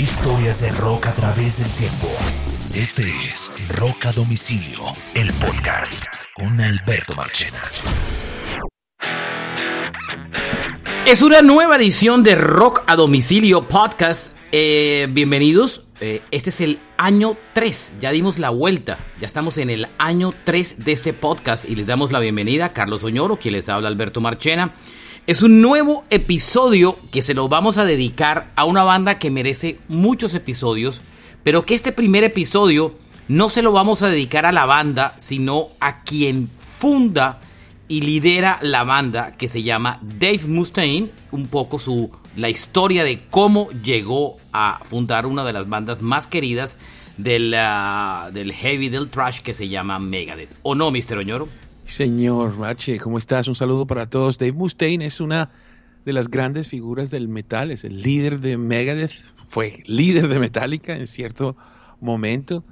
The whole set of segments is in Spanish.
Historias de rock a través del tiempo. Este es Rock a Domicilio, el podcast con Alberto Marchena. Es una nueva edición de Rock a Domicilio Podcast. Eh, bienvenidos. Eh, este es el año 3. Ya dimos la vuelta. Ya estamos en el año 3 de este podcast y les damos la bienvenida a Carlos Oñoro, quien les habla Alberto Marchena. Es un nuevo episodio que se lo vamos a dedicar a una banda que merece muchos episodios, pero que este primer episodio no se lo vamos a dedicar a la banda, sino a quien funda y lidera la banda que se llama Dave Mustaine, un poco su la historia de cómo llegó a fundar una de las bandas más queridas del, ah, del heavy del trash que se llama Megadeth. ¿O no, Mr. Oñoro? Señor Mache, ¿cómo estás? Un saludo para todos. Dave Mustaine es una de las grandes figuras del metal, es el líder de Megadeth, fue líder de Metallica en cierto momento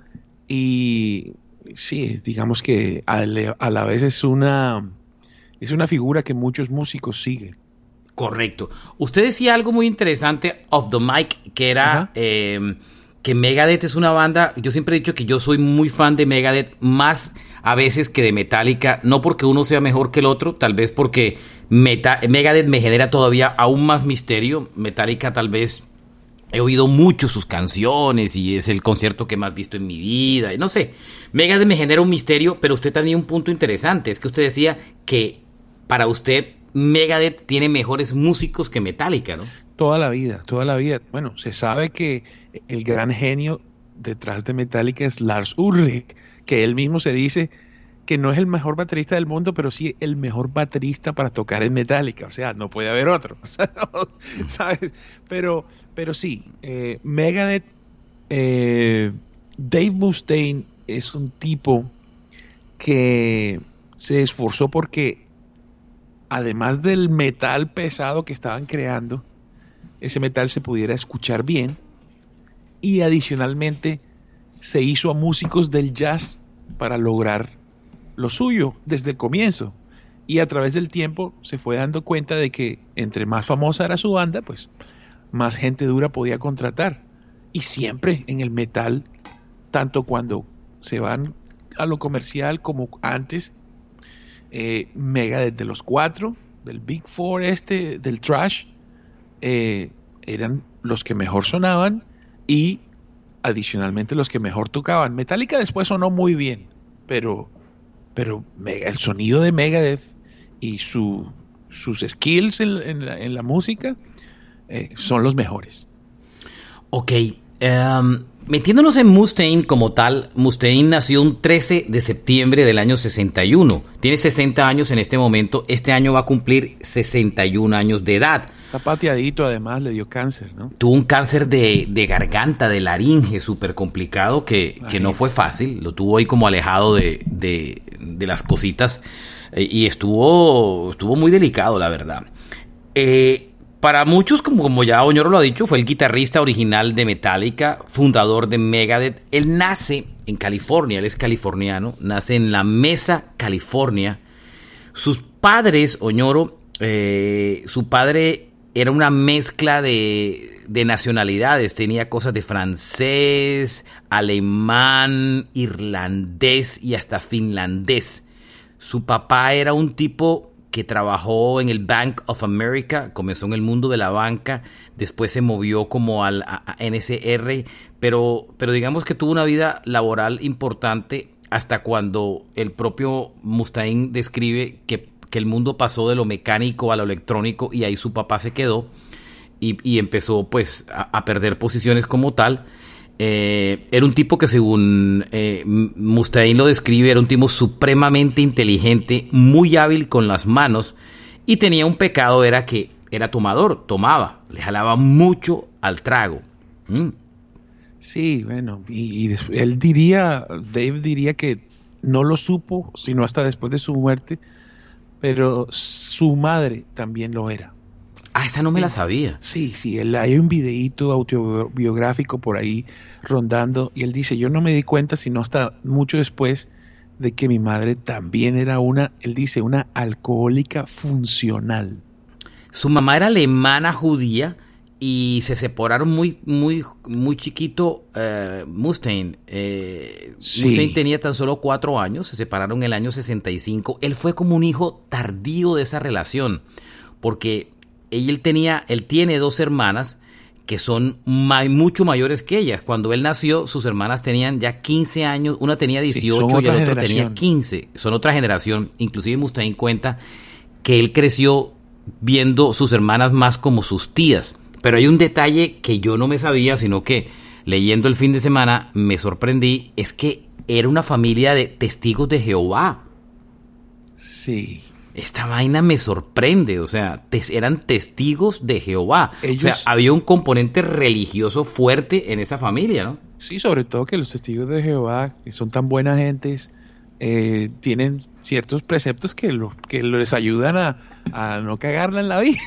y sí, digamos que a la vez es una, es una figura que muchos músicos siguen. Correcto. Usted decía algo muy interesante off the mic, que era eh, que Megadeth es una banda, yo siempre he dicho que yo soy muy fan de Megadeth, más a veces que de Metallica, no porque uno sea mejor que el otro, tal vez porque Megadeth me genera todavía aún más misterio, Metallica tal vez he oído mucho sus canciones y es el concierto que más visto en mi vida, no sé, Megadeth me genera un misterio, pero usted tenía un punto interesante, es que usted decía que para usted Megadeth tiene mejores músicos que Metallica, ¿no? Toda la vida, toda la vida. Bueno, se sabe que el gran genio detrás de Metallica es Lars Ulrich, que él mismo se dice que no es el mejor baterista del mundo, pero sí el mejor baterista para tocar en Metallica. O sea, no puede haber otro. ¿sabes? Pero, pero sí, eh, Megadeth, eh, Dave Mustaine es un tipo que se esforzó porque, además del metal pesado que estaban creando, ese metal se pudiera escuchar bien y adicionalmente se hizo a músicos del jazz para lograr lo suyo desde el comienzo. Y a través del tiempo se fue dando cuenta de que entre más famosa era su banda, pues más gente dura podía contratar. Y siempre en el metal, tanto cuando se van a lo comercial como antes, eh, Mega desde los cuatro, del Big Four este, del trash, eh, eran los que mejor sonaban y adicionalmente los que mejor tocaban. Metallica después sonó muy bien, pero, pero el sonido de Megadeth y su, sus skills en, la, música eh, son los mejores. Ok, em, Metiéndonos en Mustaine como tal, Mustaine nació un 13 de septiembre del año 61. Tiene 60 años en este momento. Este año va a cumplir 61 años de edad. Está pateadito, además, le dio cáncer, ¿no? Tuvo un cáncer de, garganta, de laringe, súper complicado, que, no fue fácil. Lo tuvo ahí como alejado de, las cositas. Eh, y estuvo, estuvo muy delicado, la verdad. Eh, para muchos, como, como ya Oñoro lo ha dicho, fue el guitarrista original de Metallica, fundador de Megadeth. Él nace en California, él es californiano, nace en la Mesa, California. Sus padres, Oñoro, eh, su padre era una mezcla de, de nacionalidades, tenía cosas de francés, alemán, irlandés y hasta finlandés. Su papá era un tipo que trabajó en el Bank of America, comenzó en el mundo de la banca, después se movió como al NSR, pero, pero digamos que tuvo una vida laboral importante hasta cuando el propio Mustaine describe que, el mundo pasó de lo mecánico a lo electrónico y ahí su papá se quedó y, empezó pues a perder posiciones como tal. Eh, era un tipo que según eh, Mustaine lo describe, era un tipo supremamente inteligente, muy hábil con las manos y tenía un pecado, era que era tomador, tomaba, le jalaba mucho al trago. Mm. Sí, bueno, y, él diría, Dave diría que no lo supo, sino hasta después de su muerte, pero su madre también lo era. Ah, esa no me la sabía. Sí, sí, él, hay un videíto autobiográfico por ahí rondando y él dice, yo no me di cuenta sino hasta mucho después de que mi madre también era una, él dice, una alcohólica funcional. Su mamá era alemana judía y se separaron muy, muy, muy chiquito eh, Mustaine. Eh, Mustaine tenía tan solo cuatro años, se separaron en el año 65. Él fue como un hijo tardío de esa relación, porque él tenía, él tiene dos hermanas que son mucho mayores que ellas. Cuando él nació, sus hermanas tenían ya 15 años, una tenía 18 y el otro tenía 15. Son otra generación. Inclusive Mustaine cuenta que él creció viendo sus hermanas más como sus tías. Pero hay un detalle que yo no me sabía, sino que leyendo el fin de semana me sorprendí, es que era una familia de testigos de Jehová. Sí. Esta vaina me sorprende, o sea, eran testigos de Jehová. O sea, había un componente religioso fuerte en esa familia, ¿no? Sí, sobre todo que los testigos de Jehová, que son tan buenas gentes, eh, tienen ciertos preceptos que, lo, que les ayudan a, a no cagarla en la vida.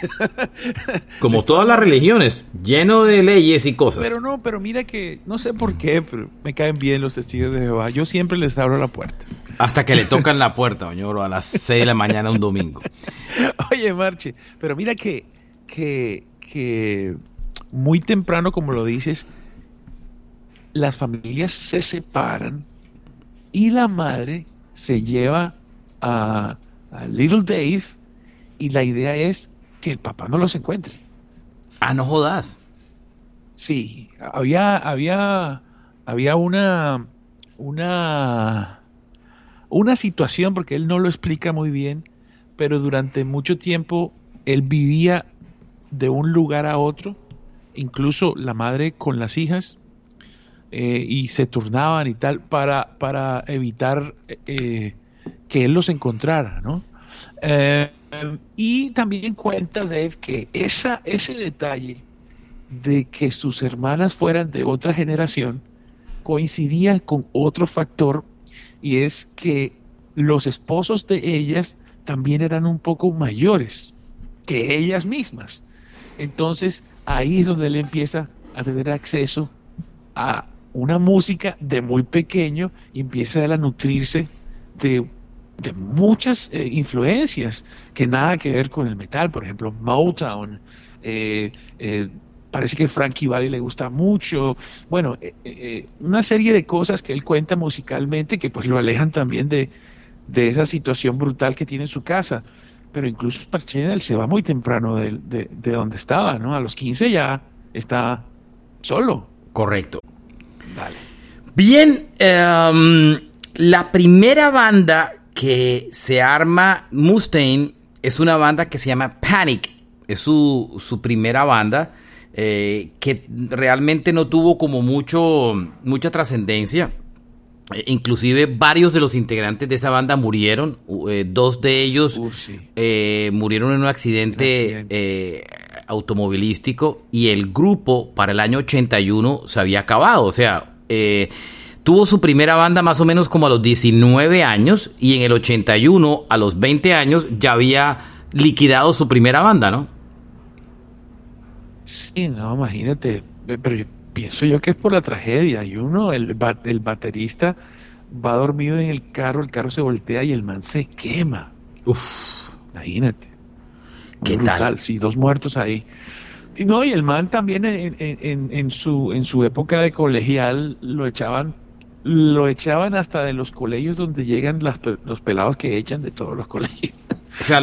Como todas las religiones, lleno de leyes y cosas. Pero no, pero mira que, no sé por qué, pero me caen bien los testigos de Jehová. Yo siempre les abro la puerta. Hasta que le tocan la puerta, doñoro, a las 6 de la mañana un domingo. Oye, Marche, pero mira que, que, que muy temprano, como lo dices, las familias se separan y la madre se lleva a, a Little Dave y la idea es que el papá no los encuentre. Ah, no jodas. Sí, había, había, había una, una, una situación, porque él no lo explica muy bien, pero durante mucho tiempo él vivía de un lugar a otro, incluso la madre con las hijas, eh, y se turnaban y tal, para, para evitar eh, que él los encontrara, ¿no? Eh, y también cuenta Dave que ese detalle de que sus hermanas fueran de otra generación coincidía con otro factor y es que los esposos de ellas también eran un poco mayores que ellas mismas. Entonces ahí es donde él empieza a tener acceso a una música de muy pequeño y empieza a nutrirse de de muchas eh, influencias que nada que ver con el metal, por ejemplo, Motown, eh, eh, parece que Frankie Valli le gusta mucho, bueno, una serie de cosas que él cuenta musicalmente que pues lo alejan también de, de esa situación brutal que tiene en su casa, pero incluso él se va muy temprano de, de, donde estaba, ¿no? A los 15 ya está solo. Correcto. Vale. Bien, em, la primera banda que se arma Mustaine es una banda que se llama Panic. Es su, su primera banda eh, que realmente no tuvo como mucho, mucha trascendencia. Eh, inclusive varios de los integrantes de esa banda murieron. Eh, dos de ellos murieron en un accidente automovilístico y el grupo para el año 81 se había acabado. O sea, Tuvo su primera banda más o menos como a los 19 años y en el 81, a los 20 años, ya había liquidado su primera banda, ¿no? Sí, no, imagínate, pero pienso yo que es por la tragedia. Y uno, el, el baterista, va dormido en el carro, el carro se voltea y el man se quema. Uf. Imagínate. ¿Qué tal? Sí, dos muertos ahí. Y no, y el man también en, en, en, su, en su época de colegial lo echaban lo echaban hasta de los colegios donde llegan los pelados que echan de todos los colegios. O sea,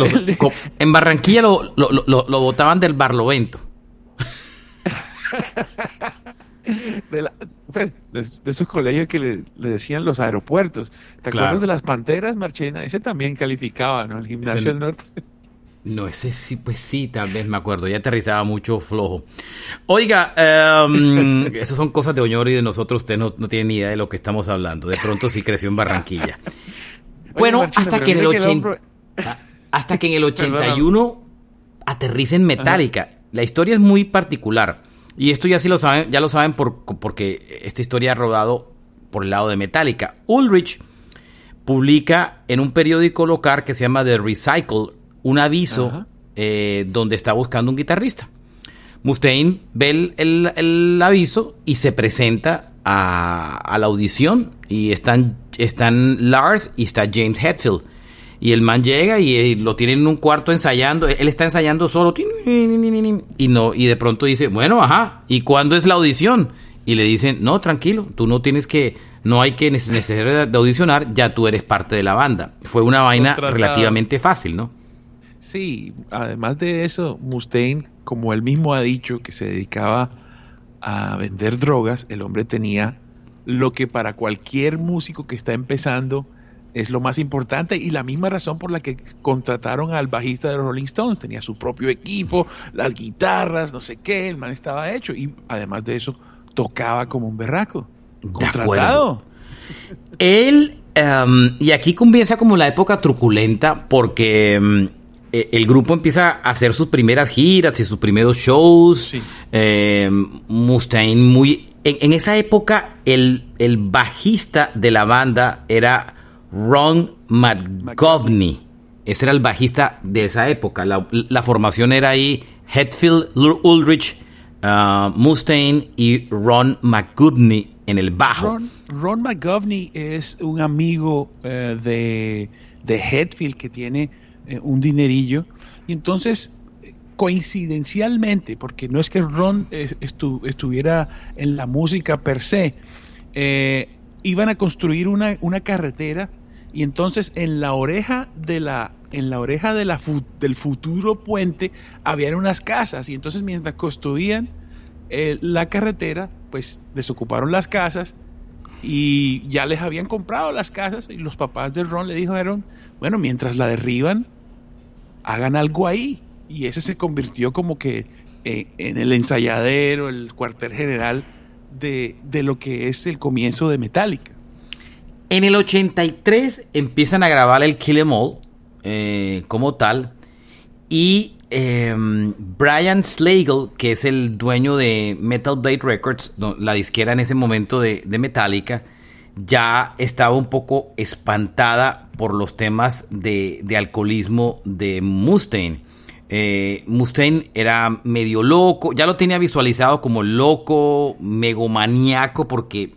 en Barranquilla lo, lo, lo, botaban del Barlovento. De, pues, de, esos colegios que le, decían los aeropuertos. ¿Te acuerdas de las Panteras, Marchena? Ese también calificaba, ¿no? El gimnasio del norte. No, ese sí, pues sí, tal vez me acuerdo. Ya aterrizaba mucho flojo. Oiga, um, esas son cosas de Oñoro y de nosotros. Usted no, no, tiene ni idea de lo que estamos hablando. De pronto sí creció en Barranquilla. bueno, hasta, que en el hasta que en el 81 aterriza en Metallica. La historia es muy particular. Y esto ya sí lo saben, ya lo saben por, porque esta historia ha rodado por el lado de Metallica. Ulrich publica en un periódico local que se llama The Recycle un aviso eh, donde está buscando un guitarrista. Mustaine ve el, aviso y se presenta a, la audición y están, están Lars y está James Hetfield. Y el man llega y, eh, lo tiene en un cuarto ensayando. Él está ensayando solo. Y no, y de pronto dice, bueno, ajá, ¿y cuándo es la audición? Y le dicen, no, tranquilo, tú no tienes que, no hay que necesidad de audicionar, ya tú eres parte de la banda. Fue una vaina relativamente fácil, ¿no? Sí, además de eso, Mustaine, como él mismo ha dicho que se dedicaba a vender drogas, el hombre tenía lo que para cualquier músico que está empezando es lo más importante y la misma razón por la que contrataron al bajista de los Rolling Stones. Tenía su propio equipo, las guitarras, no sé qué, el man estaba hecho y además de eso tocaba como un berraco. Contratado. Él, em, y aquí comienza como la época truculenta porque em, e, el grupo empieza a hacer sus primeras giras y sus primeros shows. Em, Mustaine muy... En, esa época el, el bajista de la banda era Ron McGovney. Ese era el bajista de esa época. La, formación era ahí Hetfield Ulrich, uh, Mustaine y Ron McGovney en el bajo. Ron, McGovney es un amigo eh, de, de Hetfield que tiene eh, un dinerillo. Y entonces, coincidencialmente, porque no es que Ron eh, estuviera en la música per se, iban a construir una, una carretera y entonces en la oreja de la en la oreja de la del futuro puente habían unas casas y entonces mientras construían eh, la carretera pues desocuparon las casas y ya les habían comprado las casas y los papás de Ron le dijeron bueno mientras la derriban hagan algo ahí y ese se convirtió como que eh, en el ensayadero el cuartel general de, de lo que es el comienzo de Metallica en el 83 empiezan a grabar el Kill Em All eh, como tal. Y em, Brian Slagle, que es el dueño de Metal Blade Records, la disquera en ese momento de, Metallica, ya estaba un poco espantada por los temas de, alcoholismo de Mustaine. Eh, Mustaine era medio loco, ya lo tenía visualizado como loco, megomaníaco, porque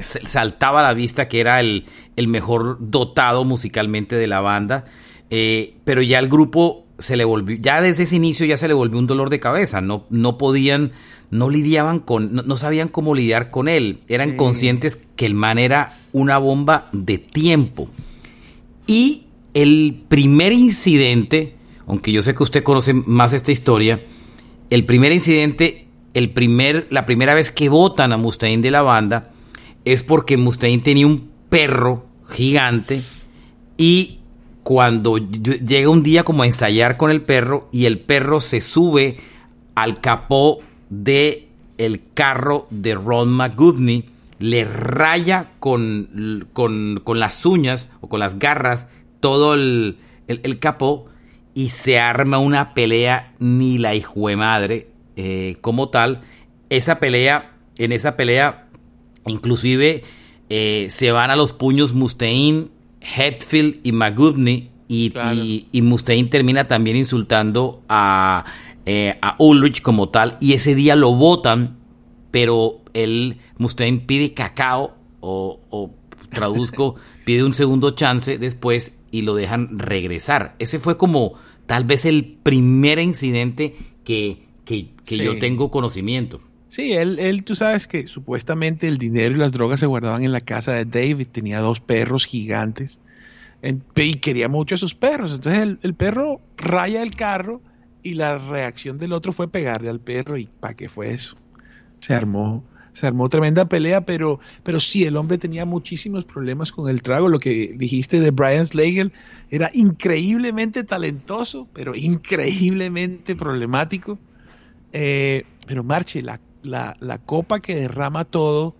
saltaba a la vista que era el, mejor dotado musicalmente de la banda, eh, pero ya el grupo se le volvió, ya desde ese inicio ya se le volvió un dolor de cabeza, no, no podían, no lidiaban con, no, sabían cómo lidiar con él, eran conscientes que el man era una bomba de tiempo. Y el primer incidente, aunque yo sé que usted conoce más esta historia, el primer incidente, el primer, la primera vez que votan a Mustaine de la banda, es porque Mustaine tenía un perro gigante y cuando llega un día como a ensayar con el perro y el perro se sube al capó de el carro de Ron McGoodney, le raya con, con, las uñas o con las garras todo el, capó y se arma una pelea ni la hijo de madre eh, como tal. Esa pelea, en esa pelea Inclusive eh, se van a los puños Mustaine, Hetfield y McGoodney y, Mustaine termina también insultando a, eh, a, Ulrich como tal y ese día lo votan, pero él, Mustaine pide cacao o, o traduzco, pide un segundo chance después y lo dejan regresar. Ese fue como tal vez el primer incidente que, que, yo tengo conocimiento. Sí, él, él, tú sabes que supuestamente el dinero y las drogas se guardaban en la casa de David, tenía dos perros gigantes y quería mucho a sus perros. Entonces el, perro raya el carro y la reacción del otro fue pegarle al perro y ¿para qué fue eso? Se armó, se armó tremenda pelea, pero, pero sí, el hombre tenía muchísimos problemas con el trago. Lo que dijiste de Brian Slagle era increíblemente talentoso, pero increíblemente problemático. Eh, pero Marche, la la, copa que derrama todo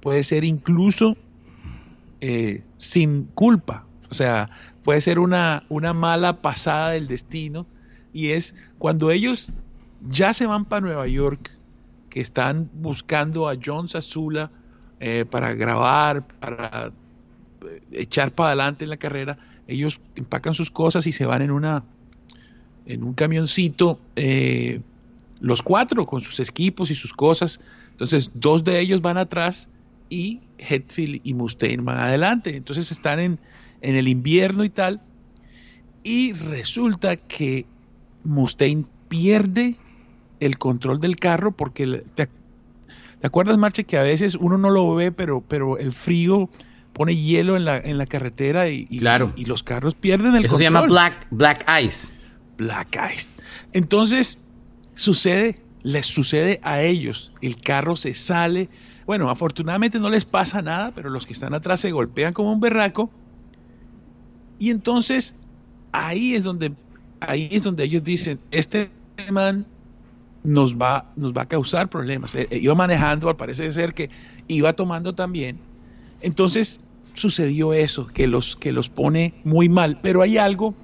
puede ser incluso eh, sin culpa. O sea, puede ser una, una mala pasada del destino. Y es cuando ellos ya se van para Nueva York, que están buscando a John Sazula eh, para grabar, para eh, echar para adelante en la carrera, ellos empacan sus cosas y se van en una en un camioncito los cuatro con sus equipos y sus cosas. Entonces, dos de ellos van atrás y Hetfield y Mustaine van adelante. Entonces están en, en el invierno y tal. Y resulta que Mustaine pierde el control del carro porque te, ¿te acuerdas, Marche, que a veces uno no lo ve, pero, pero el frío pone hielo en la, en la carretera y, y, Claro. y los carros pierden el Eso control? se llama black, black ice. Black Ice. Entonces, sucede, les sucede a ellos. El carro se sale. Bueno, afortunadamente no les pasa nada, pero los que están atrás se golpean como un berraco. Y entonces, ahí es donde, ahí es donde ellos dicen, este man nos va, nos va a causar problemas. Eh, eh, iba manejando, al parecer ser que iba tomando también. Entonces sucedió eso, que los, que los pone muy mal. Pero hay algo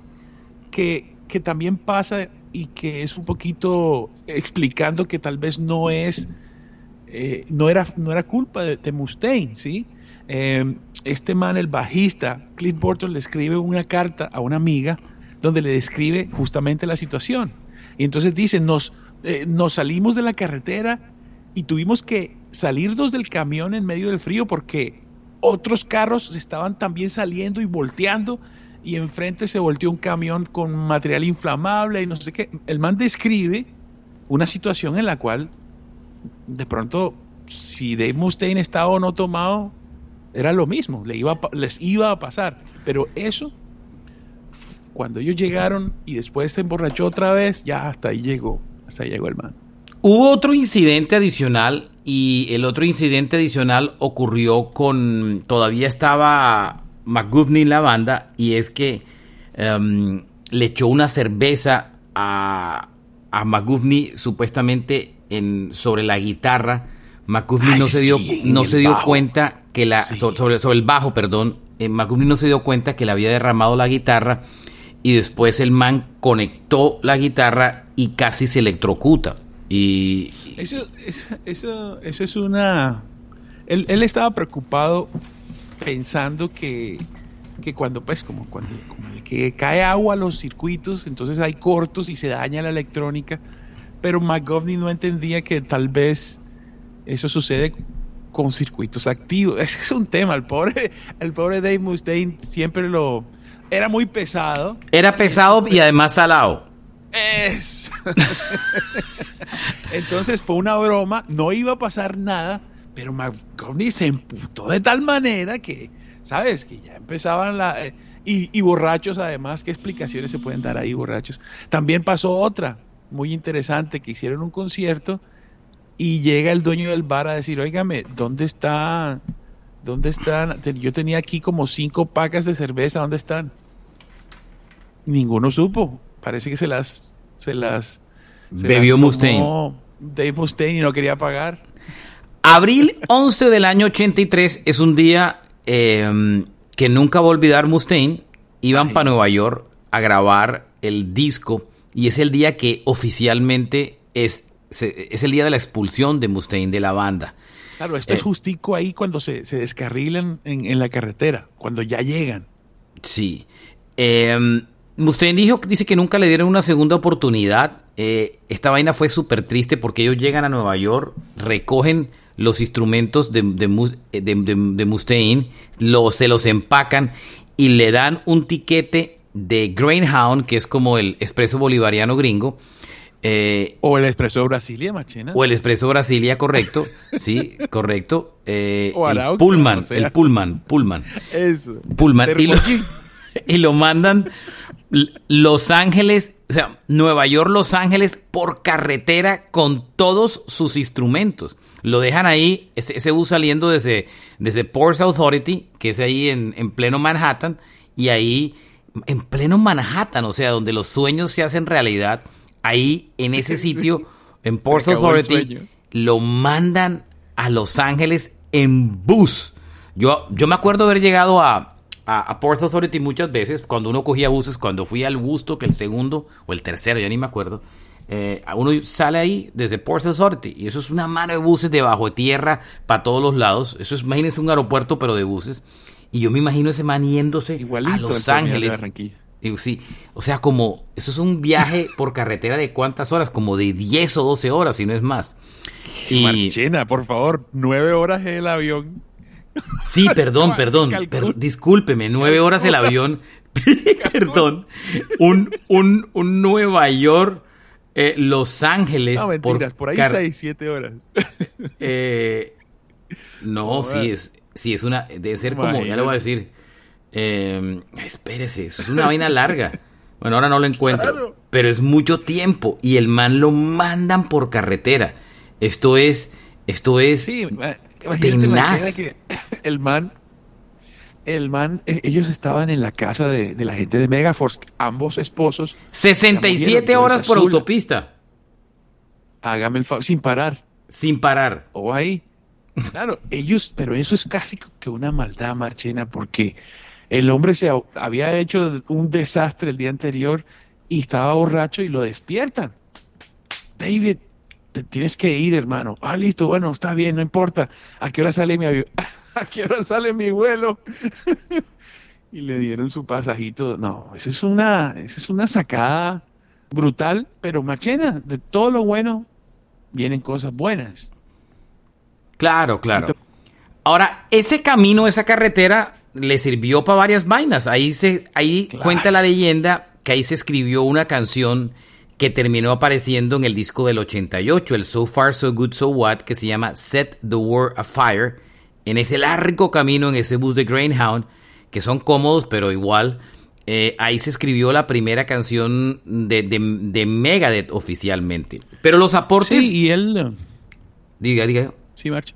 que, que también pasa y que es un poquito explicando que tal vez no es, eh, no, era, no era culpa de, de Mustaine, ¿sí? Eh, este man, el bajista, Cliff Burton, le escribe una carta a una amiga donde le describe justamente la situación. Y entonces dice, nos, eh, nos salimos de la carretera y tuvimos que salirnos del camión en medio del frío porque otros carros estaban también saliendo y volteando y enfrente se volteó un camión con material inflamable y no sé qué. El man describe una situación en la cual de pronto si Dave Mustaine estaba o no tomado era lo mismo, le iba les iba a pasar, pero eso cuando ellos llegaron y después se emborrachó otra vez, ya hasta ahí llegó, hasta ahí llegó el man. Hubo otro incidente adicional y el otro incidente adicional ocurrió con, todavía estaba McGovney en la banda y es que em, le echó una cerveza a, a McGovney supuestamente en, sobre la guitarra. McGovney no se dio, sí, no se dio bajo. cuenta que la, Sí. so- sobre, sobre el bajo, perdón, eh, McGovney no se dio cuenta que le había derramado la guitarra y después el man conectó la guitarra y casi se electrocuta. Y Eso, eso, eso, eso es una... Él, él estaba preocupado pensando que, que cuando, pues, como cuando como que cae agua a los circuitos, entonces hay cortos y se daña la electrónica. Pero McGovney no entendía que tal vez eso sucede con circuitos activos. Ese es un tema. El pobre, el pobre Dave Mustaine siempre lo... Era muy pesado. era pesado y además salado. Es. Entonces fue una broma, no iba a pasar nada, pero McGovney se emputó de tal manera que, ¿sabes? Que ya empezaban la... eh, y, y borrachos además, ¿qué explicaciones se pueden dar ahí borrachos? También pasó otra, muy interesante, que hicieron un concierto y llega el dueño del bar a decir, óigame, ¿dónde está? ¿Dónde están? Yo tenía aquí como cinco pacas de cerveza, ¿dónde están? Ninguno supo. Parece que se las, se las, se Bebió las tomó Mustaine. Dave Mustaine y no quería pagar. Abril 11 del año 83 es un día eh, que nunca va a olvidar Mustaine. Iban para Nueva York a grabar el disco y es el día que oficialmente es, se- es el día de la expulsión de Mustaine de la banda. Claro, esto Eh. es justico ahí cuando se, se descarrilan en, en la carretera, cuando ya llegan. Sí. Eh, Mustaine dijo, dice que nunca le dieron una segunda oportunidad. Eh, esta vaina fue súper triste porque ellos llegan a Nueva York, recogen los instrumentos de, de, eh, de- Mustaine, lo- se los empacan y le dan un tiquete de Greyhound, que es como el expreso bolivariano gringo, eh, O el Expreso Brasilia, Machena. o el expreso Brasilia, correcto, sí, correcto, eh, O el Pullman, o sea. el Pullman, Pullman. Eso. Pullman. Y lo, Termoquín. y lo mandan Los Ángeles, o sea, Nueva York, Los Ángeles por carretera con todos sus instrumentos. Lo dejan ahí, ese, ese bus saliendo desde, desde Ports Authority, que es ahí en, en pleno Manhattan, y ahí, en pleno Manhattan, o sea, donde los sueños se hacen realidad, ahí en ese sitio, en Ports Authority, lo mandan a Los Ángeles en bus. Yo, yo me acuerdo haber llegado a, a, a Port Authority muchas veces, cuando uno cogía buses, cuando fui al Busto, que el segundo o el tercero, ya ni me acuerdo, eh, uno sale ahí desde Port Authority y eso es una mano de buses debajo de tierra para todos los lados. Eso es, imagínense un aeropuerto, pero de buses. Y yo me imagino ese man yéndose Igualito a Los Ángeles. Digo, sí, o sea, como, eso es un viaje por carretera de cuántas horas, como de 10 o 12 horas, si no es más. Y, Marchena, por favor, nueve horas el avión. Sí, perdón, perdón, per- discúlpeme, nueve horas el avión, perdón, un, un, un Nueva York, eh, Los Ángeles. No, mentiras, por, ahí 6, 7 horas. Eh, no, sí es, sí es una, debe ser como, ya le voy a decir, eh, espérese, eso es una vaina larga. Bueno, ahora no lo encuentro, pero es mucho tiempo y el man lo mandan por carretera. Esto es, esto es sí, tenaz. Que el man el man, e, ellos estaban en la casa de, la gente de Megaforce, ambos esposos. 67 horas por autopista. Hágame el favor, sin parar. Sin parar. O ahí. Claro, ellos, pero eso es casi que una maldad, Marchena, porque el hombre se había hecho un desastre el día anterior y estaba borracho y lo despiertan. David, te tienes que ir, hermano. Ah, listo, bueno, está bien, no importa. ¿A qué hora sale mi avión? ¿a qué hora sale mi vuelo? y le dieron su pasajito. No, esa es una, esa es una sacada brutal, pero machena, de todo lo bueno vienen cosas buenas. Claro, claro. Ahora, ese camino, esa carretera, le sirvió para varias vainas. Ahí se, ahí cuenta la leyenda que ahí se escribió una canción que terminó apareciendo en el disco del 88, el So Far So Good So What, que se llama Set the World Afire en ese largo camino, en ese bus de Greyhound, que son cómodos, pero igual, eh, ahí se escribió la primera canción de, de, Megadeth oficialmente. Pero los aportes... Sí, y él... Diga, diga. Sí, marcha.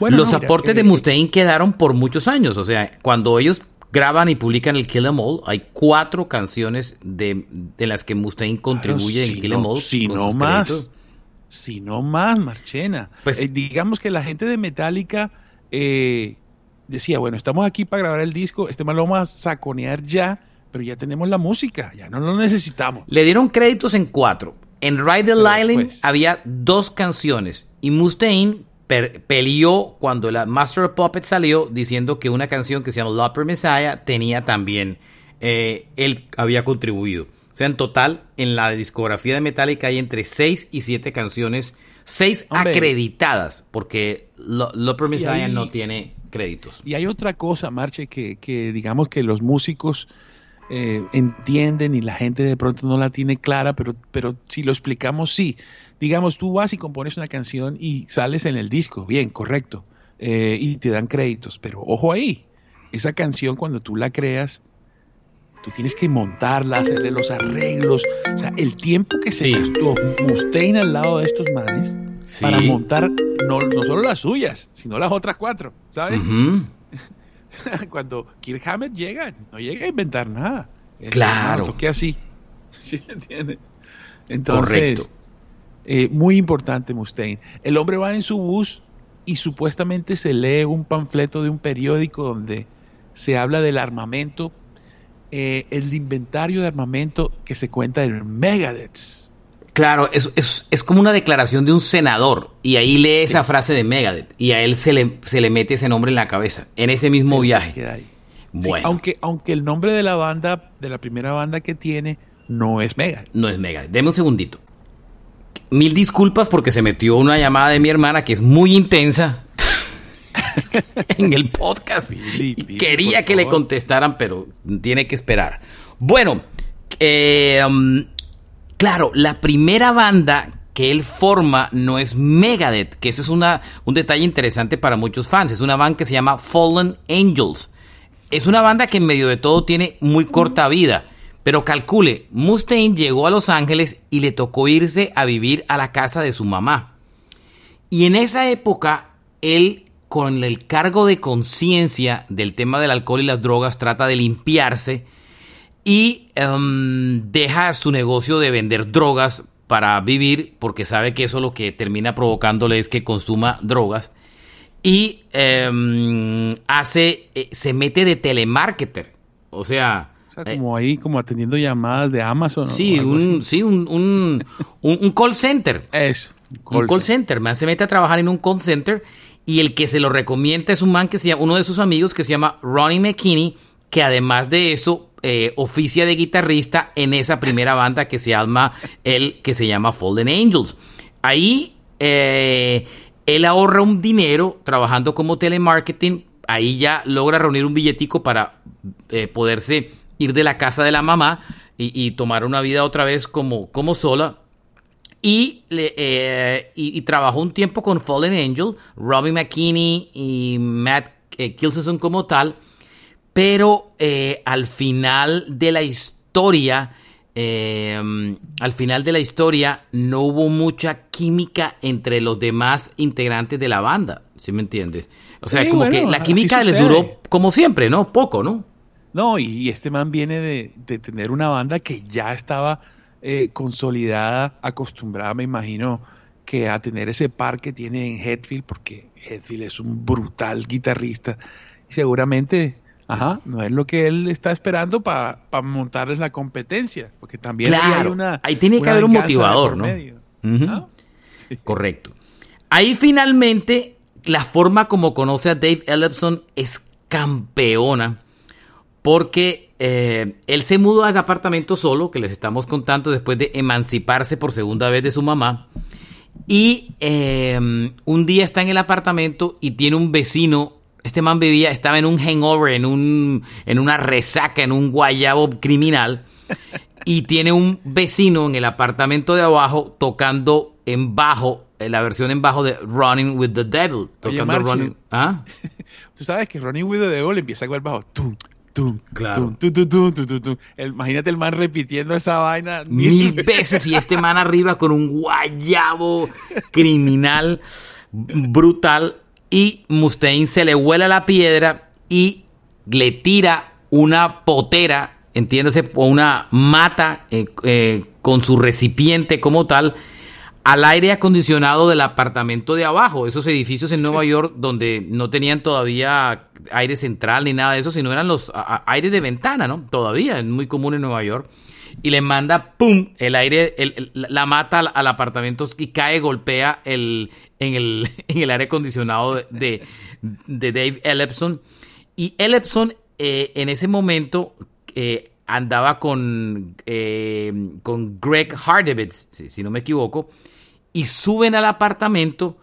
Bueno, los aportes de eh, Mustaine quedaron por muchos años. O sea, cuando ellos graban y publican el Kill Em All, hay cuatro canciones de, las que Mustaine contribuye en el Kill Em All. Si no más. Si no más, Marchena. Pues, eh, digamos que la gente de Metallica eh, decía, bueno, estamos aquí para grabar el disco, este mal lo vamos a saconear ya, pero ya tenemos la música, ya no lo necesitamos. Le dieron créditos en cuatro. En Ride the Island había dos canciones y Mustaine peleó cuando la Master of Puppets salió diciendo que una canción que se llama Lopper Messiah tenía también, eh, él había contribuido. O sea, en total, en la discografía de Metallica hay entre seis y siete canciones Seis acreditadas, porque lo, lo no tiene créditos. Y hay otra cosa, Marche, que, digamos que los músicos eh, entienden y la gente de pronto no la tiene clara, pero, pero si lo explicamos, sí. Digamos, tú vas y compones una canción y sales en el disco, bien, correcto, eh, y te dan créditos, pero ojo ahí, esa canción cuando tú la creas, tú tienes que montarla, hacerle los arreglos. O sea, el tiempo que se gastó Mustaine al lado de estos manes para montar no, no, solo las suyas, sino las otras cuatro, ¿sabes? Cuando Kirk Hammett llega, no llega a inventar nada. claro. toque así. ¿Sí me entiendes? Entonces, eh, muy importante Mustaine. El hombre va en su bus y supuestamente se lee un panfleto de un periódico donde se habla del armamento eh, el inventario de armamento que se cuenta en Megadeth. Claro, es, es, como una declaración de un senador y ahí lee esa frase de Megadeth y a él se le, se le mete ese nombre en la cabeza en ese mismo viaje. Bueno. aunque, aunque el nombre de la banda, de la primera banda que tiene, no es Megadeth. No es Megadeth. Deme un segundito. Mil disculpas porque se metió una llamada de mi hermana que es muy intensa. en el podcast. Quería que le contestaran, pero tiene que esperar. Bueno, eh, um, claro, la primera banda que él forma no es Megadeth, que eso es una, un detalle interesante para muchos fans. Es una banda que se llama Fallen Angels. Es una banda que en medio de todo tiene muy corta vida. Pero calcule, Mustaine llegó a Los Ángeles y le tocó irse a vivir a la casa de su mamá. Y en esa época él con el cargo de conciencia del tema del alcohol y las drogas, trata de limpiarse y em, deja su negocio de vender drogas para vivir, porque sabe que eso lo que termina provocándole es que consuma drogas. Y em, hace, eh, se mete de telemarketer. O sea, eh, como ahí, como atendiendo llamadas de Amazon. Sí, un, sí un, call center. Es. un call center. Man se mete a trabajar en un call center y el que se lo recomienda es un man que se llama, uno de sus amigos que se llama Ronnie McKinney, que además de eso eh, oficia de guitarrista en esa primera banda que se llama, el, que se llama Fallen Angels. Ahí eh, él ahorra un dinero trabajando como telemarketing, ahí ya logra reunir un billetico para eh, poderse ir de la casa de la mamá y, tomar una vida otra vez como, como sola. Y, eh, y, trabajó un tiempo con Fallen Angel, Robbie McKinney y Matt eh, como tal. Pero eh, al final de la historia, eh, al final de la historia no hubo mucha química entre los demás integrantes de la banda, ¿sí me entiendes? O sea, como que la química les duró como siempre, ¿no? Poco, ¿no? No, y este man viene de, tener una banda que ya estaba eh, consolidada, acostumbrada, me imagino, que a tener ese par que tiene en Hetfield, porque Hetfield es un brutal guitarrista, y seguramente Ajá, no es lo que él está esperando para montarles la competencia, porque también hay una... Ahí tiene que haber un motivador, ¿no? ¿Ah? Correcto. Ahí finalmente la forma como conoce a Dave Ellefson es campeona, porque eh, él se mudó a ese apartamento solo, que les estamos contando, después de emanciparse por segunda vez de su mamá. Y eh, un día está en el apartamento y tiene un vecino este man vivía, estaba en un hangover, en, un, en una resaca, en un guayabo criminal. Y tiene un vecino en el apartamento de abajo tocando en bajo, eh, la versión en bajo de Running with the Devil. Tocando Running. ¿Ah? Tú sabes que Running with the Devil empieza con el bajo. Tum, tum, claro. tum, tum, tum, imagínate el man repitiendo esa vaina mil veces y este man arriba con un guayabo criminal brutal y Mustaine se le huela la piedra y le tira una potera, entiéndase, o una mata eh, eh, con su recipiente como tal al aire acondicionado del apartamento de abajo, esos edificios en Nueva York donde no tenían todavía aire central ni nada de eso, sino eran los aires de ventana, ¿no? Todavía es muy común en Nueva York. Y le manda, ¡pum!, el aire, la mata al, apartamento y cae, golpea el, en el, en el aire acondicionado de, de Dave Ellefson. Y Ellefson eh, en ese momento eh, andaba con, eh, con Greg Hardevitz, si, no me equivoco, y suben al apartamento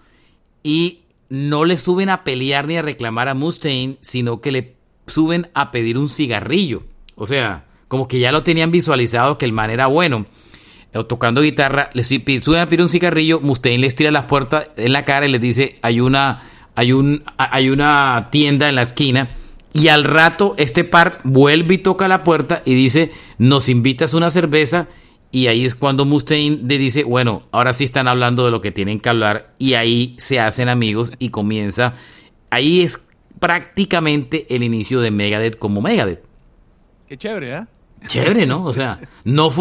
y no le suben a pelear ni a reclamar a Mustaine, sino que le suben a pedir un cigarrillo. O sea, como que ya lo tenían visualizado que el man era bueno tocando guitarra, le suben a pedir un cigarrillo, Mustaine les tira las puertas en la cara y les dice, hay una, hay un, hay una tienda en la esquina. Y al rato este par vuelve y toca la puerta y dice, nos invitas una cerveza. Y ahí es cuando Mustaine le dice, bueno, ahora sí están hablando de lo que tienen que hablar. Y ahí se hacen amigos y comienza. Ahí es prácticamente el inicio de Megadeth como Megadeth. Qué chévere, ¿eh? Chévere, ¿no? O sea, no,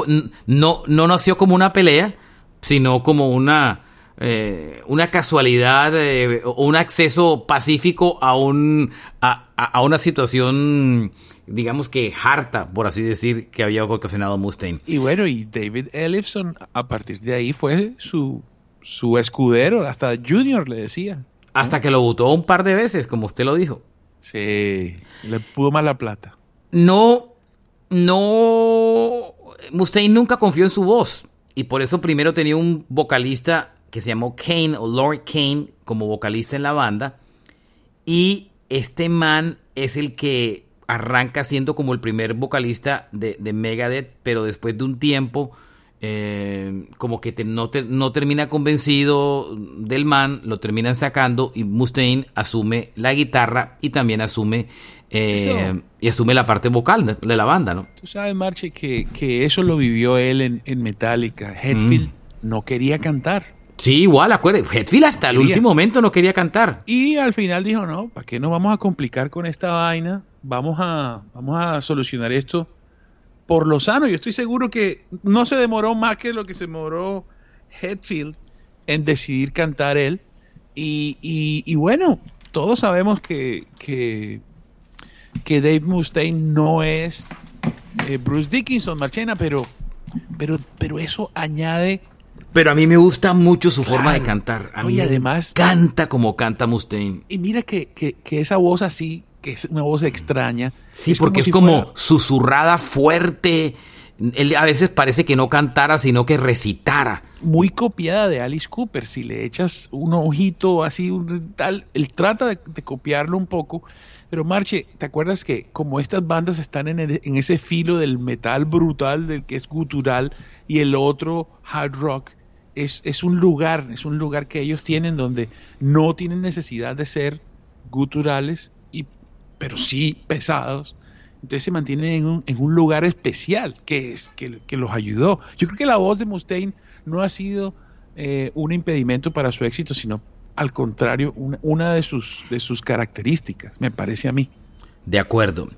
no, no nació como una pelea, sino como una, eh, una casualidad eh, o un acceso pacífico a, un, a, una situación, digamos que harta, por así decir, que había ocasionado Mustaine. Y bueno, y David Ellison, a partir de ahí fue su, su escudero, hasta Junior le decía. Hasta que lo votó un par de veces, como usted lo dijo. Sí, le pudo más la plata. No no, Mustaine nunca confió en su voz y por eso primero tenía un vocalista que se llamó Kane o Lord Kane como vocalista en la banda y este man es el que arranca siendo como el primer vocalista de, Megadeth, pero después de un tiempo eh, como que no, no termina convencido del man, lo terminan sacando y Mustaine asume la guitarra y también asume eh, y asume la parte vocal de, la banda, ¿no? Tú sabes, Marche, que, eso lo vivió él en, Metallica. Hetfield mm. no quería cantar. Sí, igual, acuérdate. Hetfield hasta el último momento no quería cantar. Y al final dijo, no, ¿para qué nos vamos a complicar con esta vaina? Vamos a, vamos a solucionar esto por lo sano. Yo estoy seguro que no se demoró más que lo que se demoró Hetfield en decidir cantar él. Y, y, bueno, todos sabemos que, que que Dave Mustaine no es eh, Bruce Dickinson, Marchena, pero, pero, pero eso añade. Pero a mí me gusta mucho su forma de cantar. A mí además canta como canta Mustaine. Y mira que, esa voz así, que es una voz extraña. Sí, porque es como susurrada fuerte. Él a veces parece que no cantara, sino que recitara. Muy copiada de Alice Cooper. Si le echas un ojito así, un tal, él trata de, copiarlo un poco. Pero Marche, ¿te acuerdas que como estas bandas están en, en, ese filo del metal brutal, del que es gutural, y el otro hard rock, es, es, un lugar, es un lugar que ellos tienen donde no tienen necesidad de ser guturales, y, pero sí pesados, entonces se mantienen en un, en un lugar especial que, es, que, que, los ayudó. Yo creo que la voz de Mustaine no ha sido eh, un impedimento para su éxito, sino al contrario, una, una, de, sus, de sus características, me parece a mí. De acuerdo.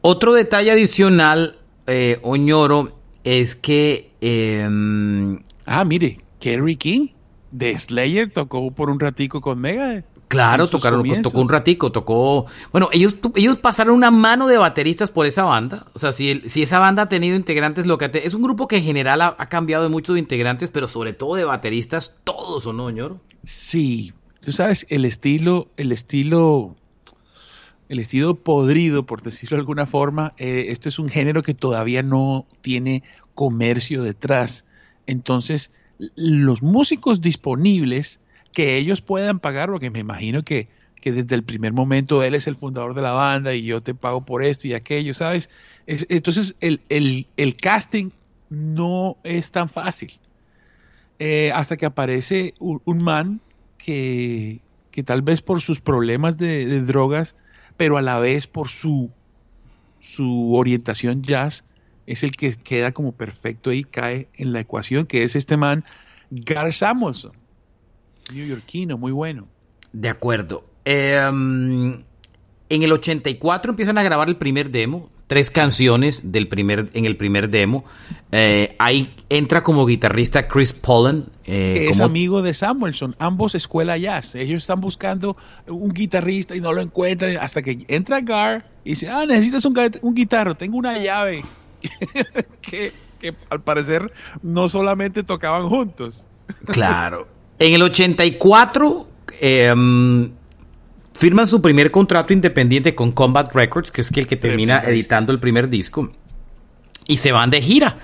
Otro detalle adicional, eh, Oñoro, es que... Eh, ah, mire, Kerry King de Slayer tocó por un ratico con Megadeth. Claro, tocaron, tocó un ratico, tocó... Bueno, ellos, ellos pasaron una mano de bateristas por esa banda. O sea, si, si esa banda ha tenido integrantes, lo que es un grupo que en general ha, cambiado de muchos integrantes, pero sobre todo de bateristas, todos, ¿o no, ñoro? Sí, tú sabes, el estilo, el estilo, el estilo podrido, por decirlo de alguna forma, eh, esto es un género que todavía no tiene comercio detrás. Entonces, los músicos disponibles que ellos puedan pagar, porque me imagino que, desde el primer momento él es el fundador de la banda y yo te pago por esto y aquello, ¿sabes? entonces el, casting no es tan fácil. Eh, hasta que aparece un, man que, tal vez por sus problemas de, drogas, pero a la vez por su, su orientación jazz, es el que queda como perfecto y cae en la ecuación, que es este man, Gar Samuelson Yorkino, muy bueno. De acuerdo. Em, en el 84 empiezan a grabar el primer demo, tres canciones del primer, en el primer demo. Eh, ahí entra como guitarrista Chris Pollan. Eh, es amigo de Samuelson, ambos escuela jazz. Ellos están buscando un guitarrista y no lo encuentran hasta que entra Gar y dice, ah, necesitas un, un guitarro, tengo una llave. que, que al parecer no solamente tocaban juntos. Claro. En el 84 em, firman su primer contrato independiente con Combat Records, que es el que termina editando el primer disco, y se van de gira.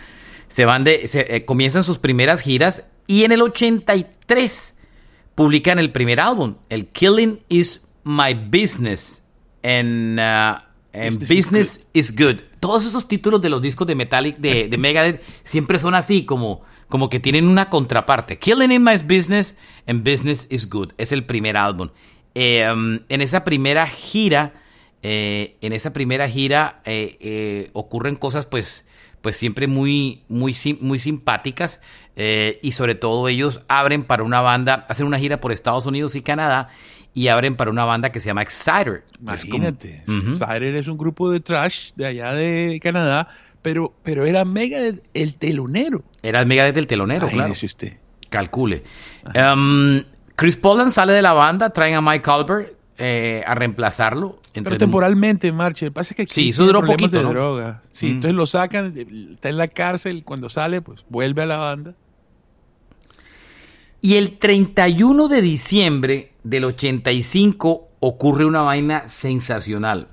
Se van de, eh, comienzan sus primeras giras y en el 83 publican el primer álbum, el Killing is My Business, en, uh, Business is good. Todos esos títulos de los discos de Metallic, de, de Megadeth, siempre son así como como que tienen una contraparte. Killing in My Business and Business is Good. Es el primer álbum. Em, en esa primera gira, eh, en esa primera gira eh, eh, ocurren cosas pues, pues siempre muy, muy, muy simpáticas y sobre todo ellos abren para una banda, hacen una gira por Estados Unidos y Canadá y abren para una banda que se llama Exciter. Imagínate, Exciter es un grupo de trash de allá de Canadá pero, pero era Megadeth el telonero. Era Megadeth el telonero, claro. usted. Calcule. Um, Chris Poland sale de la banda, traen a Mike Albert eh, a reemplazarlo. Pero temporalmente, Marche. Pasa que sí, eso duró poquito, de droga. Sí, mm. entonces lo sacan, está en la cárcel, cuando sale, pues vuelve a la banda. Y el 31 de diciembre del 85 ocurre una vaina sensacional.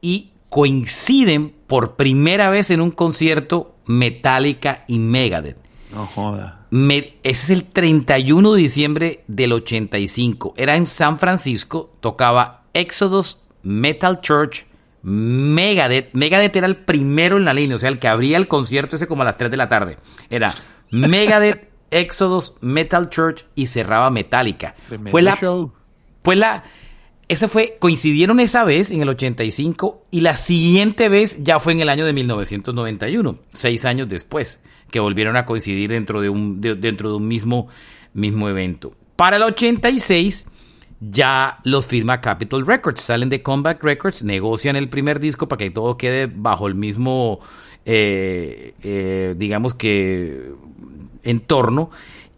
Y coinciden por primera vez en un concierto Metallica y Megadeth. No joda. ese es el 31 de diciembre del 85. Era en San Francisco, tocaba Exodus, Metal Church, Megadeth. Megadeth era el primero en la línea, o sea, el que abría el concierto ese como a las 3 de la tarde. Era Megadeth, Exodus, Metal Church y cerraba Metallica. Fue la, fue la, esa fue, coincidieron esa vez en el 85 y la siguiente vez ya fue en el año de 1991, seis años después, que volvieron a coincidir dentro de un, dentro de un mismo, mismo evento. Para el 86 ya los firma Capitol Records, salen de Combat Records, negocian el primer disco para que todo quede bajo el mismo, eh, eh, digamos que, entorno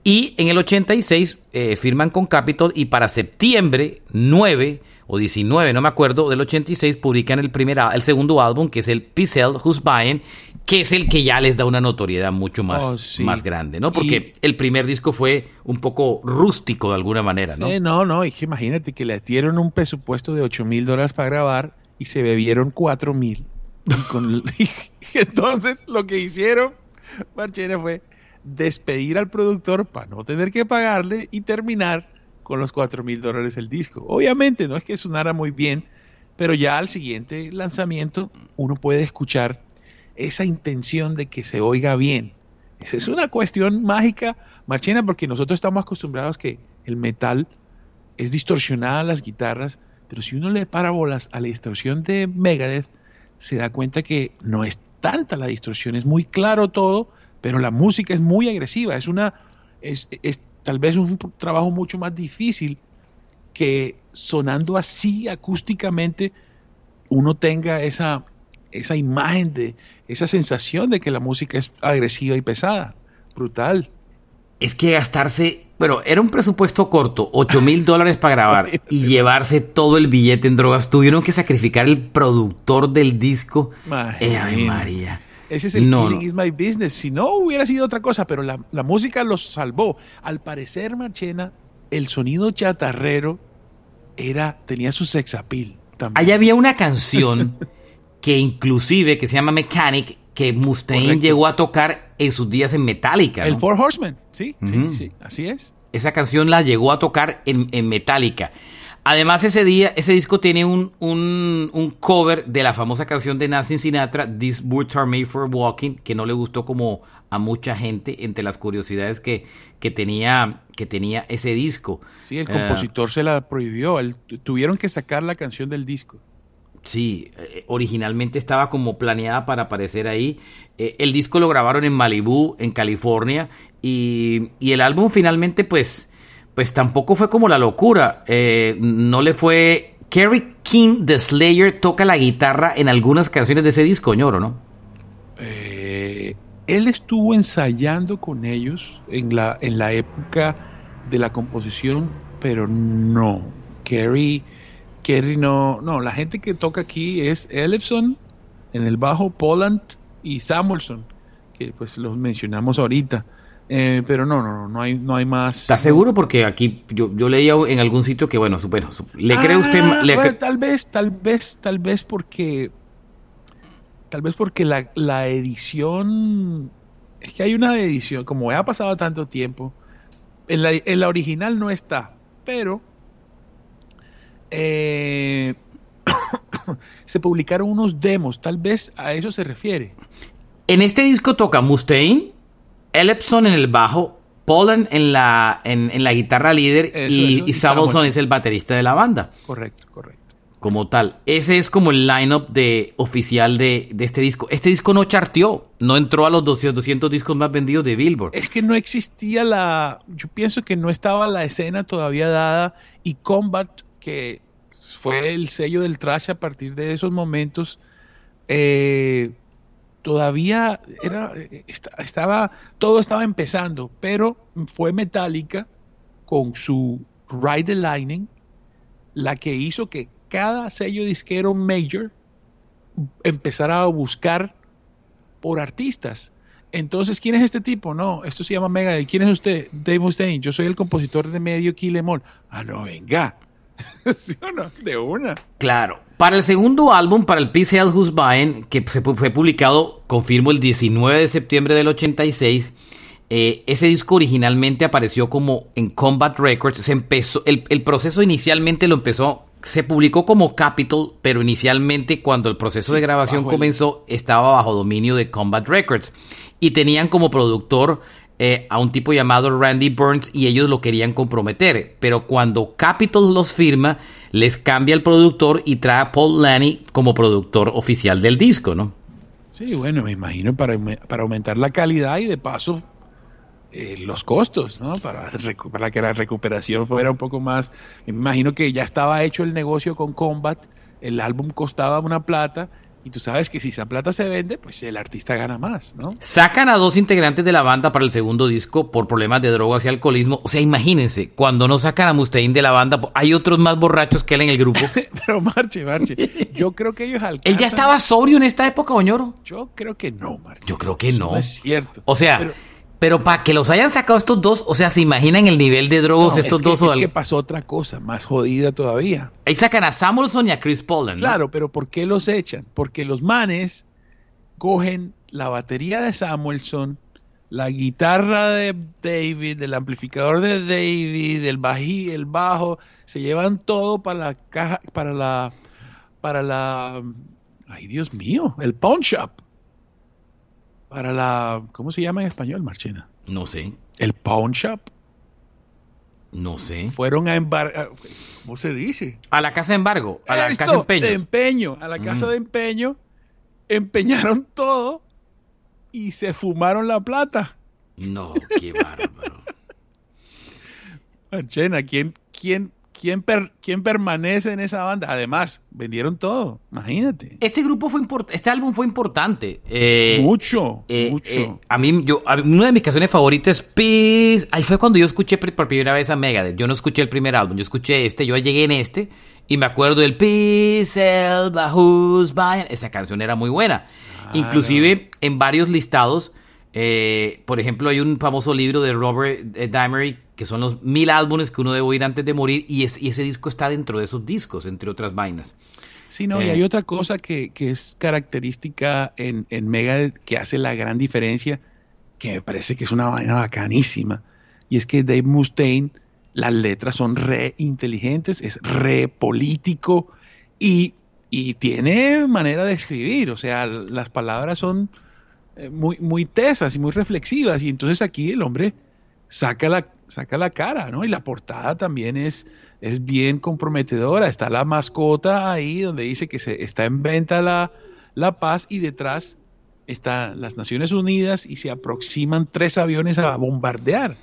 y en el 86 eh, firman con Capitol y para septiembre 9 o 19, no me acuerdo, del 86 publican el, primer, el segundo álbum que es el Pixel Who's Buying, que es el que ya les da una notoriedad mucho más, oh, más grande, ¿no? Porque el primer disco fue un poco rústico de alguna manera, ¿no? Sí, no, no, y que imagínate que le dieron un presupuesto de 8 mil dólares para grabar y se bebieron 4 mil. entonces lo que hicieron Marchena fue despedir al productor para no tener que pagarle y terminar con los 4 mil dólares el disco. Obviamente no es que sonara muy bien, pero ya al siguiente lanzamiento uno puede escuchar esa intención de que se oiga bien. Esa es una cuestión mágica, Marchena, porque nosotros estamos acostumbrados que el metal es distorsionada las guitarras, pero si uno le para bolas a la distorsión de Megadeth, se da cuenta que no es tanta la distorsión, es muy claro todo, pero la música es muy agresiva, es una es, es tal vez un trabajo mucho más difícil que sonando así acústicamente uno tenga esa esa imagen de esa sensación de que la música es agresiva y pesada, brutal. Es que gastarse, bueno, era un presupuesto corto, 8 mil dólares para grabar y llevarse todo el billete en drogas. Tuvieron que sacrificar el productor del disco. Eh, ay, María. Ese es el Killing is My Business. Si no, hubiera sido otra cosa, pero la, la música los salvó. Al parecer, Marchena, el sonido chatarrero era, tenía su sexapil. También. Allá había una canción que inclusive, que se llama Mechanic, que Mustaine llegó a tocar en sus días en Metallica. El Four Horsemen, sí, sí, sí, así es. Esa canción la llegó a tocar en, en Metallica. Además, ese día, ese disco tiene un, un, un, cover de la famosa canción de Nancy Sinatra, These Boots Are Made for Walking, que no le gustó como a mucha gente entre las curiosidades que, que, tenía, que tenía ese disco. Sí, el compositor uh, se la prohibió, el, tuvieron que sacar la canción del disco. Sí, eh, originalmente estaba como planeada para aparecer ahí. Eh, el disco lo grabaron en Malibu, en California, y, y, el álbum finalmente, pues, pues tampoco fue como la locura. Eh, no le fue. Kerry King de Slayer toca la guitarra en algunas canciones de ese disco, ñoro, ¿no? Eh, él estuvo ensayando con ellos en la, en la época de la composición, pero no. Kerry Kerry no, no, la gente que toca aquí es Ellefson en el bajo, Poland y Samuelson, que pues los mencionamos ahorita. Eh, pero no, no, no hay, no hay más. ¿Está seguro? Porque aquí yo, yo leía en algún sitio que, bueno, bueno ¿le cree usted? Ah, le bueno, tal vez, tal vez, tal vez porque, tal vez porque la, la edición, es que hay una edición, como ha pasado tanto tiempo, en la, en la original no está, pero eh, se publicaron unos demos, tal vez a eso se refiere. En este disco toca Mustaine, Ellefson en el bajo, Poland en la, en, la guitarra líder y, y Samuelson es el baterista de la banda. Correcto, correcto. Como tal. Ese es como el lineup de, oficial de, de, este disco. Este disco no charteó, no entró a los 200, 200 discos más vendidos de Billboard. Es que no existía la. Yo pienso que no estaba la escena todavía dada y Combat que fue el sello del trash a partir de esos momentos, eh, todavía era, estaba, todo estaba empezando, pero fue Metallica con su Ride the Lightning la que hizo que cada sello disquero major empezara a buscar por artistas. Entonces, ¿quién es este tipo? No, esto se llama Mega. ¿Quién es usted? Dave Mustaine. Yo soy el compositor de Medio Kill Em All. Ah, no, venga. ¿Sí o no? De una. Claro. Para el segundo álbum, para el Peace Hell Who's Buying, que se fue publicado, confirmo, el 19 de septiembre del 86, eh, ese disco originalmente apareció como en Combat Records. Se empezó, el, el, proceso inicialmente lo empezó, se publicó como Capitol, pero inicialmente cuando el proceso de grabación comenzó, estaba bajo dominio de Combat Records. Y tenían como productor eh, a un tipo llamado Randy Burns y ellos lo querían comprometer. Pero cuando Capitol los firma, les cambia el productor y trae a Paul Lanny como productor oficial del disco, ¿no? Sí, bueno, me imagino para, para aumentar la calidad y de paso eh, los costos, ¿no? Para, para que la recuperación fuera un poco más. Me imagino que ya estaba hecho el negocio con Combat, el álbum costaba una plata y tú sabes que si esa plata se vende, pues el artista gana más, ¿no? Sacan a dos integrantes de la banda para el segundo disco por problemas de drogas y alcoholismo. O sea, imagínense, cuando no sacan a Mustaine de la banda, hay otros más borrachos que él en el grupo. Pero marche, marche. Yo creo que ellos alcanzan... ¿Él ya estaba sobrio en esta época, Oñoro? Yo creo que no, marche. Yo creo que no. no es cierto. O sea... Pero para que los hayan sacado estos dos, o sea, ¿se imaginan el nivel de drogos no, estos es que, dos? Es que pasó otra cosa, más jodida todavía. Ahí sacan a Samuelson y a Chris Poland. ¿no? Claro, pero ¿por qué los echan? Porque los manes cogen la batería de Samuelson, la guitarra de David, el amplificador de David, el bají, el bajo, se llevan todo para la caja, para la, para la, ay Dios mío, el pawn shop, para la, ¿cómo se llama en español, Marchena? No sé. El pawn shop. No sé. Fueron a embargar, ¿cómo se dice? A la casa de embargo, a la Eso, casa de empeño. de empeño, a la casa Mm. de empeño, empeñaron todo y se fumaron la plata. No, qué bárbaro. Marchena, ¿quién, quién, quién, per- quién permanece en esa banda? Además, vendieron todo, imagínate. Este grupo fue importante, este álbum fue importante. Eh, mucho, eh, mucho. eh, a mí, yo, a mí, una de mis canciones favoritas es Peace. Ahí fue cuando yo escuché por primera vez a Megadeth. Yo no escuché el primer álbum, yo escuché este, yo llegué en este y me acuerdo del Peace, Elba, Who's Buying. Esa canción era muy buena. Inclusive en varios listados, por ejemplo, hay un famoso libro de Robert Dimery que son los mil álbumes que uno debe oír antes de morir y, es- y ese disco está dentro de esos discos, entre otras vainas. Sí, no, y eh, hay otra cosa que, que es característica en, en Megadeth que hace la gran diferencia, que me parece que es una vaina bacanísima, y es que Dave Mustaine, las letras son re inteligentes, es re político y, y tiene manera de escribir, o sea, las palabras son eh, muy, muy tesas y muy reflexivas, y entonces aquí el hombre saca la, saca la cara, ¿no? Y la portada también es, es bien comprometedora. Está la mascota ahí donde dice que se está en venta la, la paz y detrás están las Naciones Unidas y se aproximan tres aviones a bombardear.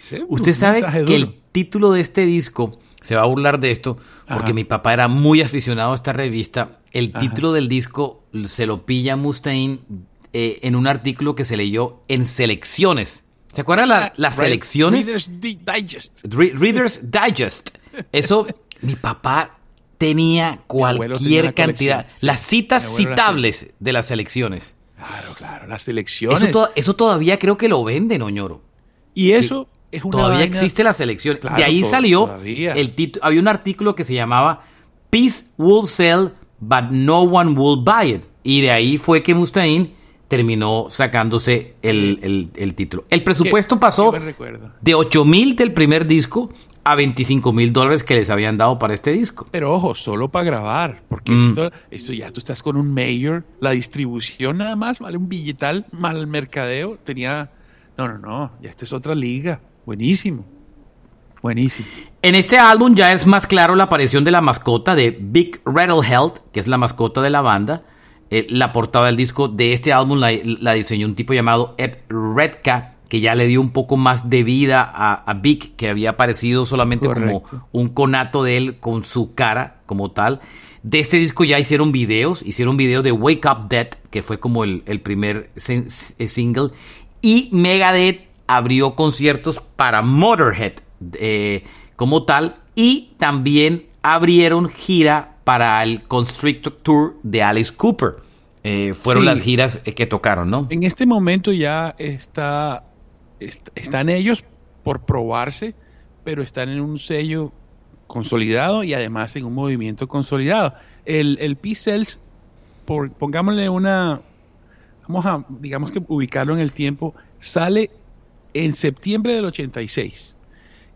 Sí, Usted sabe que duro. el título de este disco se va a burlar de esto porque Ajá. mi papá era muy aficionado a esta revista. El Ajá. título del disco se lo pilla Mustaine eh, en un artículo que se leyó en Selecciones. ¿Se acuerdan la- las Right. selecciones? Reader's Di- Digest. Re- Reader's Digest. Eso, mi papá tenía cualquier cantidad. Las citas era citables de las selecciones. Claro, claro, las selecciones. Eso, to- eso todavía creo que lo venden, Oñoro. y eso es una Todavía vaina- existe la selección. Claro, de ahí salió todavía. el título. Había un artículo que se llamaba Peace will sell, but no one will buy it. Y de ahí fue que Mustaine terminó sacándose el, el- el título. El presupuesto Qué- pasó qué de 8 mil del primer disco a 25 mil dólares que les habían dado para este disco. Pero ojo, solo para grabar, porque Mm. esto, esto ya tú estás con un mayor, la distribución nada más vale un billetal, mal mercadeo, tenía, no, no, no, ya esta es otra liga, buenísimo, buenísimo. En este álbum ya es más claro la aparición de la mascota de Big Rattlehead, que es la mascota de la banda. Eh, la portada del disco de este álbum la, la diseñó un tipo llamado Ed Redka, que ya le dio un poco más de vida a, a Big, que había aparecido solamente Correcto. como un conato de él con su cara como tal. De este disco ya hicieron videos, hicieron videos de Wake Up Dead, que fue como el, el primer eh, single, y Megadeth abrió conciertos para Motorhead eh, como tal, y también abrieron gira para el Constrictor Tour de Alice Cooper. Eh, fueron Sí. las giras eh, que tocaron, ¿no? En este momento ya está, est- están ellos por probarse, pero están en un sello consolidado y además en un movimiento consolidado. El, el P-Cells, pongámosle una, vamos a, digamos que ubicarlo en el tiempo, sale en septiembre del 86.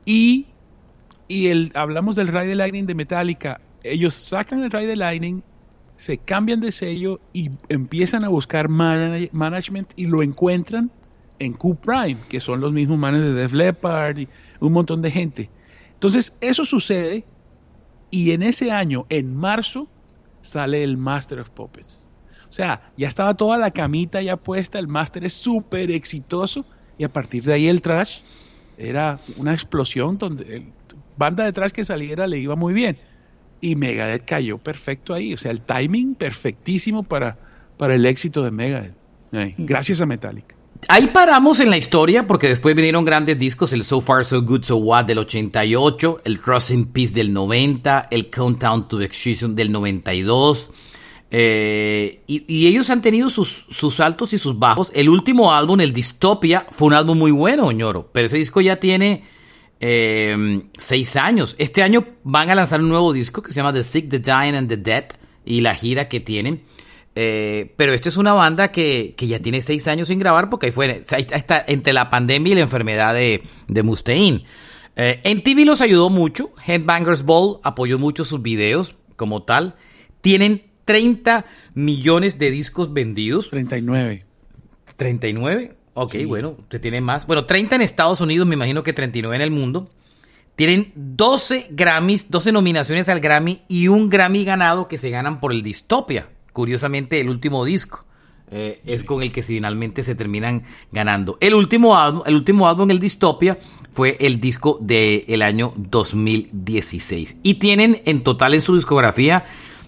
Y, y el, hablamos del Ride the Lightning de Metallica, ellos sacan el Ride Lightning, se cambian de sello y empiezan a buscar mana- management y lo encuentran en Q Prime, que son los mismos manes de Def Leppard y un montón de gente. Entonces, eso sucede y en ese año, en marzo, sale el Master of Puppets. O sea, ya estaba toda la camita ya puesta, el Master es súper exitoso y a partir de ahí el trash era una explosión donde el banda de trash que saliera le iba muy bien. Y Megadeth cayó perfecto ahí, o sea, el timing perfectísimo para, para el éxito de Megadeth. Ay, gracias a Metallica. Ahí paramos en la historia porque después vinieron grandes discos, el So Far So Good So What del 88, el Cross in Peace del 90, el Countdown to Extinction del 92. eh, y, y ellos han tenido sus, sus altos y sus bajos. El último álbum, el Dystopia, fue un álbum muy bueno, ñoro. Pero ese disco ya tiene eh, seis años. Este año van a lanzar un nuevo disco que se llama The Sick, The Dying and The Dead. Y la gira que tienen. Eh, pero esto es una banda que, que, ya tiene seis años sin grabar porque ahí fue ahí está entre la pandemia y la enfermedad de, de Mustaine. Eh, en TV los ayudó mucho. Headbangers Ball apoyó mucho sus videos como tal. Tienen 30 millones de discos vendidos. 39. 39. Ok, bueno, usted tiene más. Bueno, 30 en Estados Unidos, me imagino que 39 en el mundo. Tienen 12 Grammys, 12 nominaciones al Grammy y un Grammy ganado que se ganan por el Distopia. Curiosamente, el último disco. Eh, es con el que finalmente se terminan ganando. El último álbum, el último álbum, el Distopia, fue el disco del año 2016. Y tienen en total en su discografía,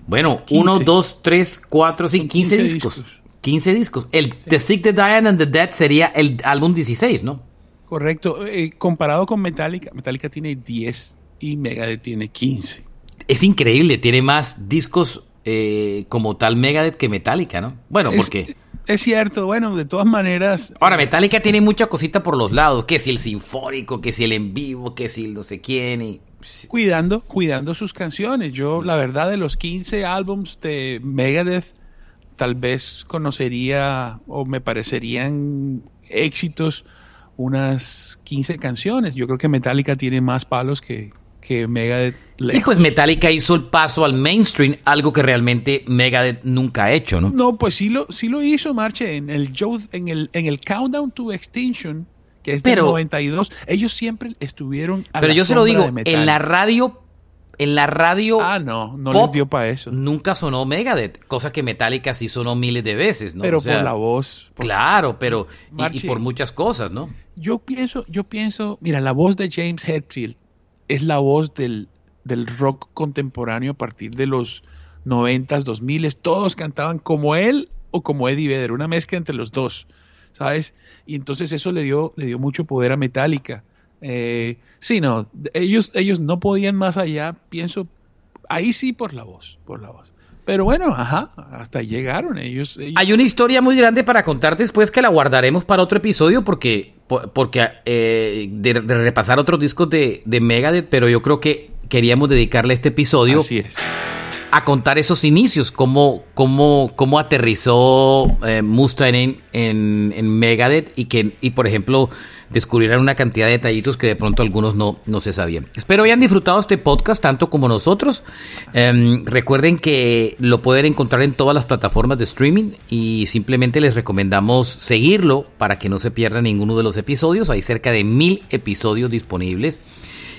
bueno, 1, 2, 3, 4, 5, 15, discos. 15 discos. El The Sick, The Dying and The Dead sería el álbum 16, ¿no? Correcto. Eh, comparado con Metallica, Metallica tiene 10 y Megadeth tiene 15. Es increíble, tiene más discos eh, como tal Megadeth que Metallica, ¿no? Bueno, porque... Es cierto, bueno, de todas maneras... Ahora, Metallica tiene mucha cosita por los lados, que si el sinfónico, que si el en vivo, que si el no sé quién y... Cuidando, cuidando sus canciones. Yo, la verdad, de los 15 álbums de Megadeth, tal vez conocería o me parecerían éxitos unas 15 canciones. Yo creo que Metallica tiene más palos que, que Megadeth. Y pues Metallica hizo el paso al mainstream, algo que realmente Megadeth nunca ha hecho, ¿no? No, pues sí lo, sí lo hizo, Marche, en el, en el, en el Countdown to Extinction, que es del 92. Ellos siempre estuvieron a Pero yo se lo digo, en la radio en la radio. Ah, no, no les dio para eso. Nunca sonó Megadeth, cosa que Metallica sí sonó miles de veces, ¿no? Pero por la voz. claro, pero. y, por muchas cosas, ¿no? Yo pienso, yo pienso, mira, la voz de James Hetfield es la voz del, del rock contemporáneo a partir de los 90s, 2000 todos cantaban como él o como Eddie Vedder, una mezcla entre los dos, ¿sabes? Y entonces eso le dio, le dio mucho poder a Metallica. Eh, sí, no, ellos, ellos no podían más allá, pienso, ahí sí por la voz, por la voz. Pero bueno, ajá, hasta llegaron ellos, Hay una historia muy grande para contar después que la guardaremos para otro episodio porque, porque eh, de, repasar otros discos de, de Megadeth, pero yo creo que queríamos dedicarle este episodio. Así es a contar esos inicios, cómo, cómo, cómo aterrizó eh, Mustaine en, en, Megadeth y que, y por ejemplo, descubrieran una cantidad de detallitos que de pronto algunos no, no se sabían. Espero hayan disfrutado este podcast tanto como nosotros. Em, recuerden que lo pueden encontrar en todas las plataformas de streaming y simplemente les recomendamos seguirlo para que no se pierdan ninguno de los episodios. Hay cerca de mil episodios disponibles.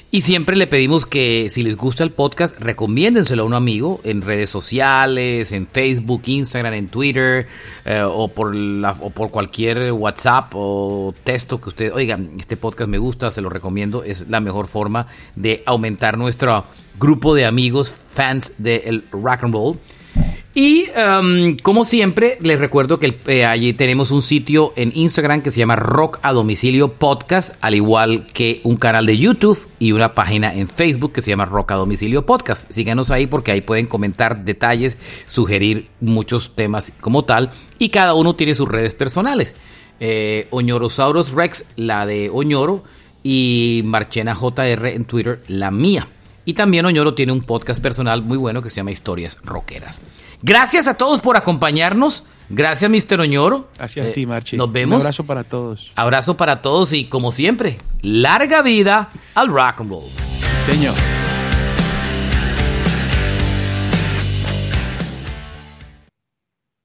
Y siempre le pedimos que si les gusta el podcast, recomiéndenselo a un amigo en redes sociales, en Facebook, Instagram, en Twitter, eh, o, por la, o por cualquier WhatsApp o texto que usted, oigan, este podcast me gusta, se lo recomiendo, es la mejor forma de aumentar nuestro grupo de amigos, fans del rock and roll. Y um, como siempre, les recuerdo que eh, allí tenemos un sitio en Instagram que se llama Rock a Domicilio Podcast, al igual que un canal de YouTube y una página en Facebook que se llama Rock a Domicilio Podcast. Síganos ahí porque ahí pueden comentar detalles, sugerir muchos temas como tal y cada uno tiene sus redes personales. Eh, Oñorosaurus Rex, la de Oñoro, y Marchena JR en Twitter, la mía. Y también Oñoro tiene un podcast personal muy bueno que se llama Historias Rockeras. Gracias a todos por acompañarnos. Gracias, Mr. Oñoro. Gracias a ti, eh, Marchi. Nos vemos. Un abrazo para todos. Abrazo para todos y como siempre, larga vida al rock and roll. Señor.